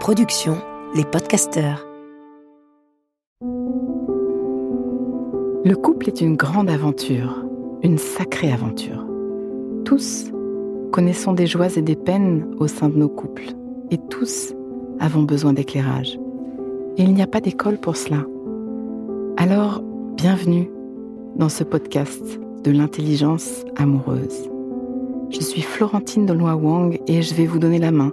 Production, les podcasteurs. Le couple est une grande aventure, une sacrée aventure. Tous connaissons des joies et des peines au sein de nos couples, et tous avons besoin d'éclairage. Et il n'y a pas d'école pour cela. Alors, bienvenue dans ce podcast de l'intelligence amoureuse. Je suis Florentine Dolnois Wang et je vais vous donner la main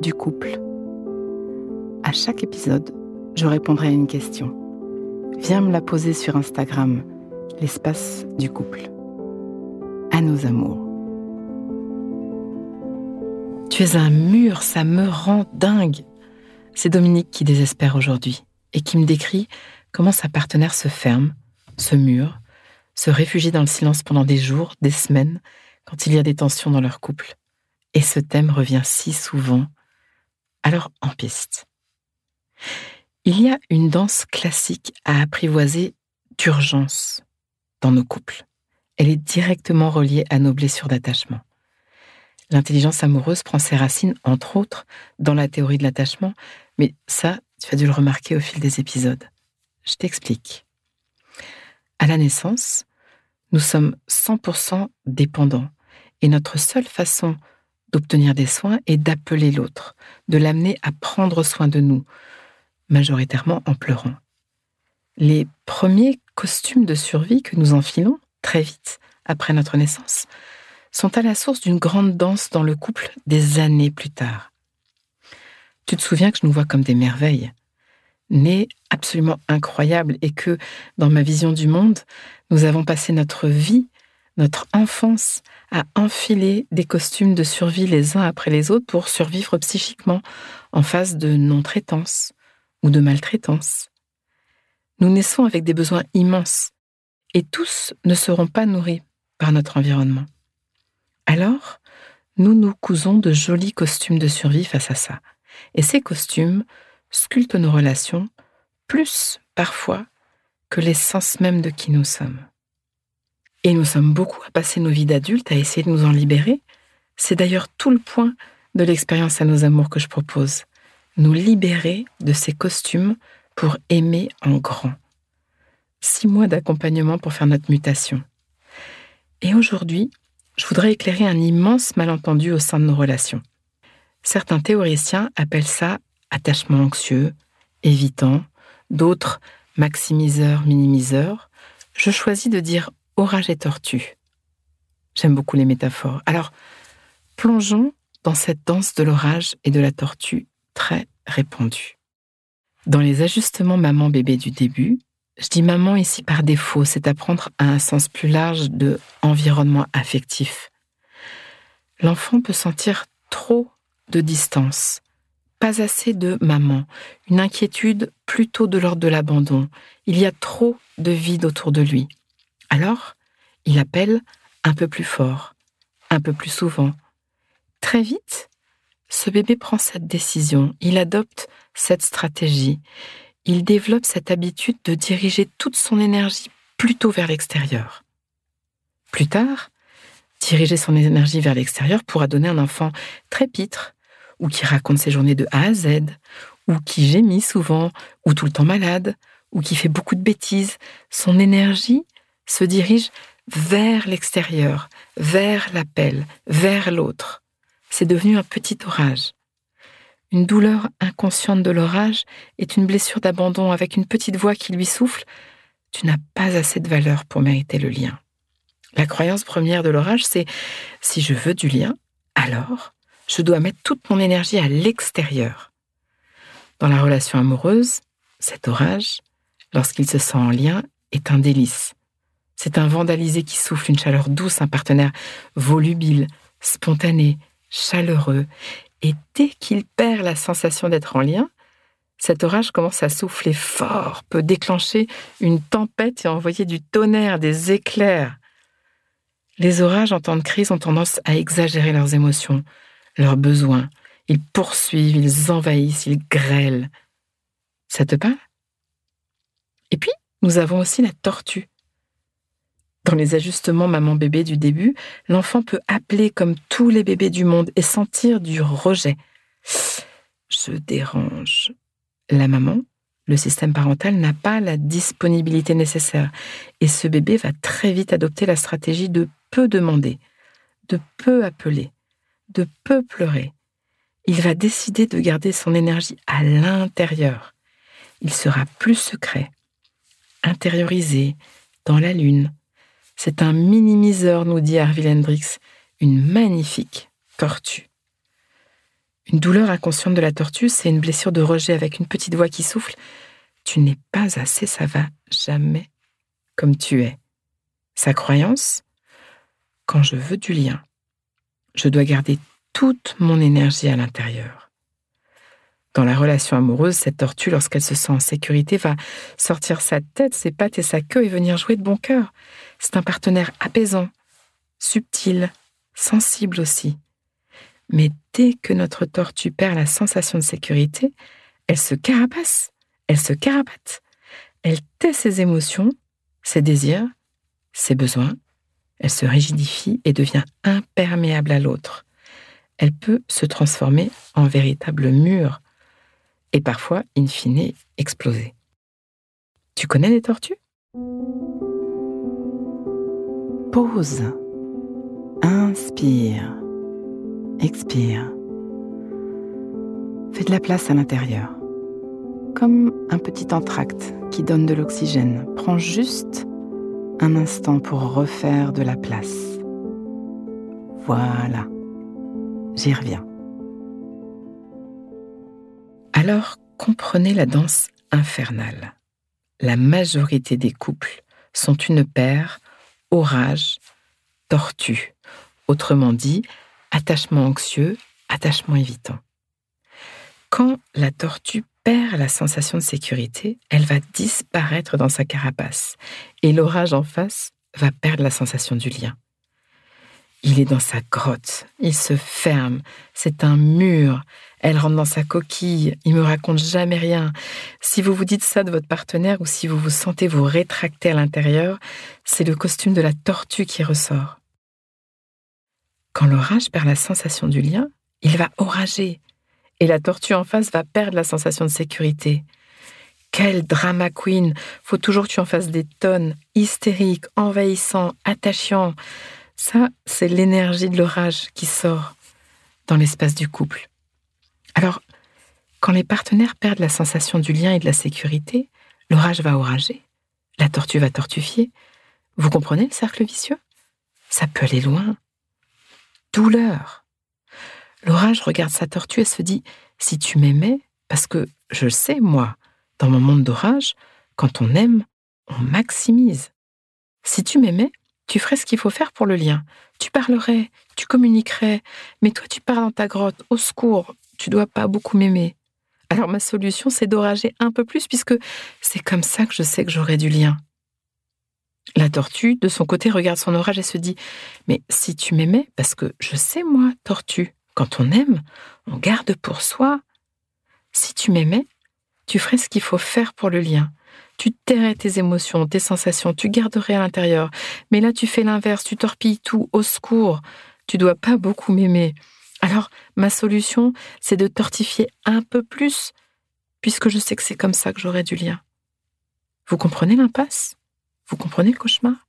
du couple. À chaque épisode, je répondrai à une question. Viens me la poser sur Instagram, l'espace du couple. À nos amours. Tu es un mur, ça me rend dingue. C'est Dominique qui désespère aujourd'hui et qui me décrit comment sa partenaire se ferme, se mure, se réfugie dans le silence pendant des jours, des semaines, quand il y a des tensions dans leur couple. Et ce thème revient si souvent. Alors en piste. Il y a une danse classique à apprivoiser d'urgence dans nos couples. Elle est directement reliée à nos blessures d'attachement. L'intelligence amoureuse prend ses racines, entre autres, dans la théorie de l'attachement, mais ça, tu as dû le remarquer au fil des épisodes. Je t'explique. À la naissance, nous sommes 100% dépendants et notre seule façon d'obtenir des soins est d'appeler l'autre, de l'amener à prendre soin de nous, majoritairement en pleurant. Les premiers costumes de survie que nous enfilons très vite après notre naissance sont à la source d'une grande danse dans le couple des années plus tard. Tu te souviens que je nous vois comme des merveilles, nées absolument incroyables et que, dans ma vision du monde, nous avons passé notre vie, notre enfance à enfiler des costumes de survie les uns après les autres pour survivre psychiquement en face de non-traitance ou de maltraitance. Nous naissons avec des besoins immenses et tous ne seront pas nourris par notre environnement. Alors, nous nous cousons de jolis costumes de survie face à ça. Et ces costumes sculptent nos relations plus, parfois, que l'essence même de qui nous sommes. Et nous sommes beaucoup à passer nos vies d'adultes à essayer de nous en libérer. C'est d'ailleurs tout le point de l'expérience à nos amours que je propose. Nous libérer de ces costumes pour aimer en grand. Six mois d'accompagnement pour faire notre mutation. Et aujourd'hui, je voudrais éclairer un immense malentendu au sein de nos relations. Certains théoriciens appellent ça attachement anxieux, évitant, d'autres maximiseur, minimiseur. Je choisis de dire orage et tortue. J'aime beaucoup les métaphores. Alors, plongeons dans cette danse de l'orage et de la tortue très répandue. Dans les ajustements maman-bébé du début, je dis maman ici par défaut, c'est apprendre à un sens plus large de environnement affectif. L'enfant peut sentir trop de distance, pas assez de maman, une inquiétude plutôt de l'ordre de l'abandon. Il y a trop de vide autour de lui. Alors, il appelle un peu plus fort, un peu plus souvent. Très vite, ce bébé prend cette décision, il adopte cette stratégie, il développe cette habitude de diriger toute son énergie plutôt vers l'extérieur. Plus tard, diriger son énergie vers l'extérieur pourra donner un enfant très pitre, ou qui raconte ses journées de A à Z, ou qui gémit souvent, ou tout le temps malade, ou qui fait beaucoup de bêtises. Son énergie se dirige vers l'extérieur, vers l'appel, vers l'autre. C'est devenu un petit orage. Une douleur inconsciente de l'orage est une blessure d'abandon avec une petite voix qui lui souffle Tu n'as pas assez de valeur pour mériter le lien. La croyance première de l'orage, c'est Si je veux du lien, alors je dois mettre toute mon énergie à l'extérieur. Dans la relation amoureuse, cet orage, lorsqu'il se sent en lien, est un délice. C'est un vandalisé qui souffle une chaleur douce, un partenaire volubile, spontané, chaleureux, et dès qu'il perd la sensation d'être en lien, Cet orage commence à souffler fort, peut déclencher une tempête et envoyer du tonnerre, des éclairs. Les orages en temps de crise ont tendance à exagérer leurs émotions, leurs besoins. Ils poursuivent, ils envahissent, ils grêlent. Ça te parle? Et puis, nous avons aussi la tortue. Dans les ajustements maman-bébé du début, l'enfant peut appeler comme tous les bébés du monde et sentir du rejet. Je dérange. La maman, le système parental n'a pas la disponibilité nécessaire et ce bébé va très vite adopter la stratégie de peu demander, de peu appeler, de peu pleurer. Il va décider de garder son énergie à l'intérieur. Il sera plus secret, intériorisé, dans la lune, c'est un minimiseur, nous dit Harville Hendrix, une magnifique tortue. Une douleur inconsciente de la tortue, c'est une blessure de rejet avec une petite voix qui souffle. Tu n'es pas assez, ça va jamais comme tu es. Sa croyance, quand je veux du lien, je dois garder toute mon énergie à l'intérieur. Dans la relation amoureuse, cette tortue, lorsqu'elle se sent en sécurité, va sortir sa tête, ses pattes et sa queue et venir jouer de bon cœur. C'est un partenaire apaisant, subtil, sensible aussi. Mais dès que notre tortue perd la sensation de sécurité, elle se carapace, elle se carapate. Elle tait ses émotions, ses désirs, ses besoins. Elle se rigidifie et devient imperméable à l'autre. Elle peut se transformer en véritable mur et parfois, in fine, exploser. Tu connais les tortues? Pause. Inspire. Expire. Fais de la place à l'intérieur. Comme un petit entracte qui donne de l'oxygène. Prends juste un instant pour refaire de la place. Voilà. J'y reviens. Alors comprenez la danse infernale. La majorité des couples sont une paire orage, tortue. Autrement dit, attachement anxieux, attachement évitant. Quand la tortue perd la sensation de sécurité, elle va disparaître dans sa carapace et l'orage en face va perdre la sensation du lien. Il est dans sa grotte, il se ferme, c'est un mur, elle rentre dans sa coquille, il me raconte jamais rien. Si vous vous dites ça de votre partenaire ou si vous vous sentez vous rétracter à l'intérieur, c'est le costume de la tortue qui ressort. Quand l'orage perd la sensation du lien, il va orager, et la tortue en face va perdre la sensation de sécurité. Quel drama queen Faut toujours que tu en fasses des tonnes, hystériques, envahissants, attachants. Ça, c'est l'énergie de l'orage qui sort dans l'espace du couple. Alors, quand les partenaires perdent la sensation du lien et de la sécurité, l'orage va orager, la tortue va tortufier. Vous comprenez le cercle vicieux? Ça peut aller loin. Douleur. L'orage regarde sa tortue et se dit Si tu m'aimais, parce que je sais, moi, dans mon monde d'orage, quand on aime, on maximise. Si tu m'aimais, tu ferais ce qu'il faut faire pour le lien. Tu parlerais, tu communiquerais, mais toi tu pars dans ta grotte, au secours, tu dois pas beaucoup m'aimer. Alors ma solution, c'est d'orager un peu plus, puisque c'est comme ça que je sais que j'aurai du lien. La tortue, de son côté, regarde son orage et se dit Mais si tu m'aimais, parce que je sais, moi, tortue, quand on aime, on garde pour soi. Si tu m'aimais, tu ferais ce qu'il faut faire pour le lien tu tairais tes émotions, tes sensations, tu garderais à l'intérieur. Mais là, tu fais l'inverse, tu torpilles tout, au secours. Tu dois pas beaucoup m'aimer. Alors, ma solution, c'est de tortifier un peu plus, puisque je sais que c'est comme ça que j'aurai du lien. Vous comprenez l'impasse? Vous comprenez le cauchemar?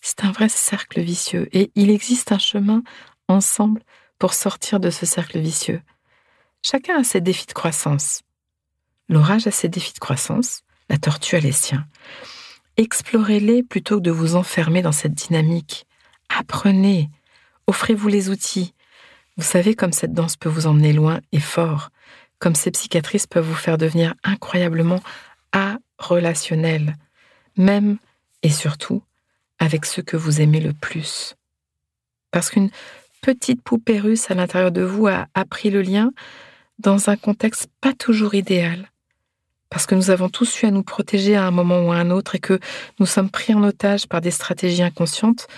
C'est un vrai cercle vicieux, et il existe un chemin ensemble pour sortir de ce cercle vicieux. Chacun a ses défis de croissance. L'orage a ses défis de croissance, la tortue a les siens. Explorez-les plutôt que de vous enfermer dans cette dynamique. Apprenez, offrez-vous les outils. Vous savez comme cette danse peut vous emmener loin et fort, comme ces psychiatrices peuvent vous faire devenir incroyablement relationnel, même et surtout avec ceux que vous aimez le plus. Parce qu'une petite poupée russe à l'intérieur de vous a appris le lien dans un contexte pas toujours idéal parce que nous avons tous eu à nous protéger à un moment ou à un autre et que nous sommes pris en otage par des stratégies inconscientes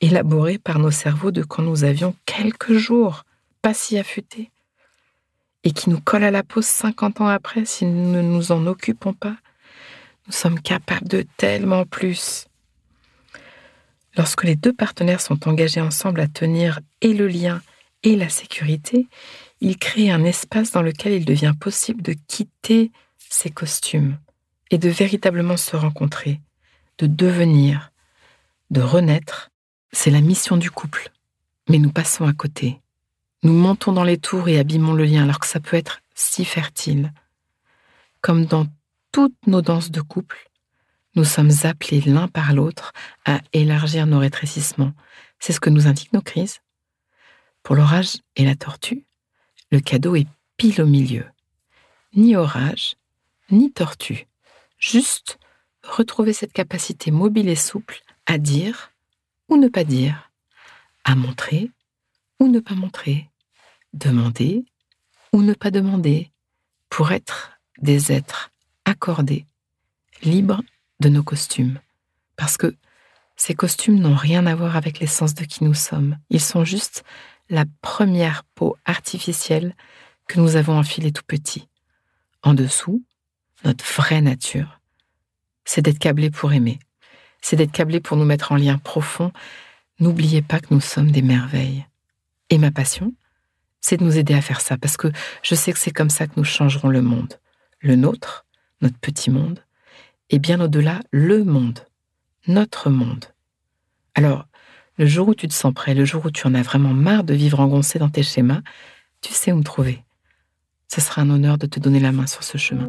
élaborées par nos cerveaux de quand nous avions quelques jours, pas si affûtés, et qui nous collent à la peau 50 ans après si nous ne nous en occupons pas. Nous sommes capables de tellement plus. Lorsque les deux partenaires sont engagés ensemble à tenir et le lien et la sécurité, ils créent un espace dans lequel il devient possible de quitter ses costumes et de véritablement se rencontrer, de devenir, de renaître. C'est la mission du couple. Mais nous passons à côté. Nous montons dans les tours et abîmons le lien alors que ça peut être si fertile. Comme dans toutes nos danses de couple, nous sommes appelés l'un par l'autre à élargir nos rétrécissements. C'est ce que nous indiquent nos crises. Pour l'orage et la tortue, le cadeau est pile au milieu. Ni orage, ni tortue. Juste retrouver cette capacité mobile et souple à dire ou ne pas dire, à montrer ou ne pas montrer, demander ou ne pas demander, pour être des êtres accordés, libres de nos costumes, parce que ces costumes n'ont rien à voir avec l'essence de qui nous sommes. Ils sont juste la première peau artificielle que nous avons enfilée tout petit. En dessous, notre vraie nature, c'est d'être câblé pour aimer, c'est d'être câblé pour nous mettre en lien profond. N'oubliez pas que nous sommes des merveilles. Et ma passion, c'est de nous aider à faire ça, parce que je sais que c'est comme ça que nous changerons le monde. Le nôtre, notre petit monde, et bien au-delà, le monde, notre monde. Alors, le jour où tu te sens prêt, le jour où tu en as vraiment marre de vivre engoncé dans tes schémas, tu sais où me trouver. Ce sera un honneur de te donner la main sur ce chemin.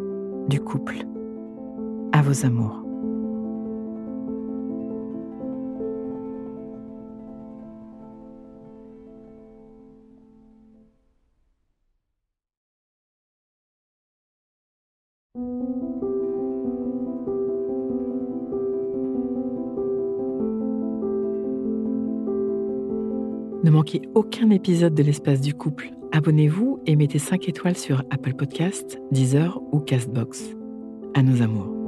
du couple. À vos amours. Ne manquez aucun épisode de l'espace du couple. Abonnez-vous et mettez 5 étoiles sur Apple Podcasts, Deezer ou Castbox. À nos amours.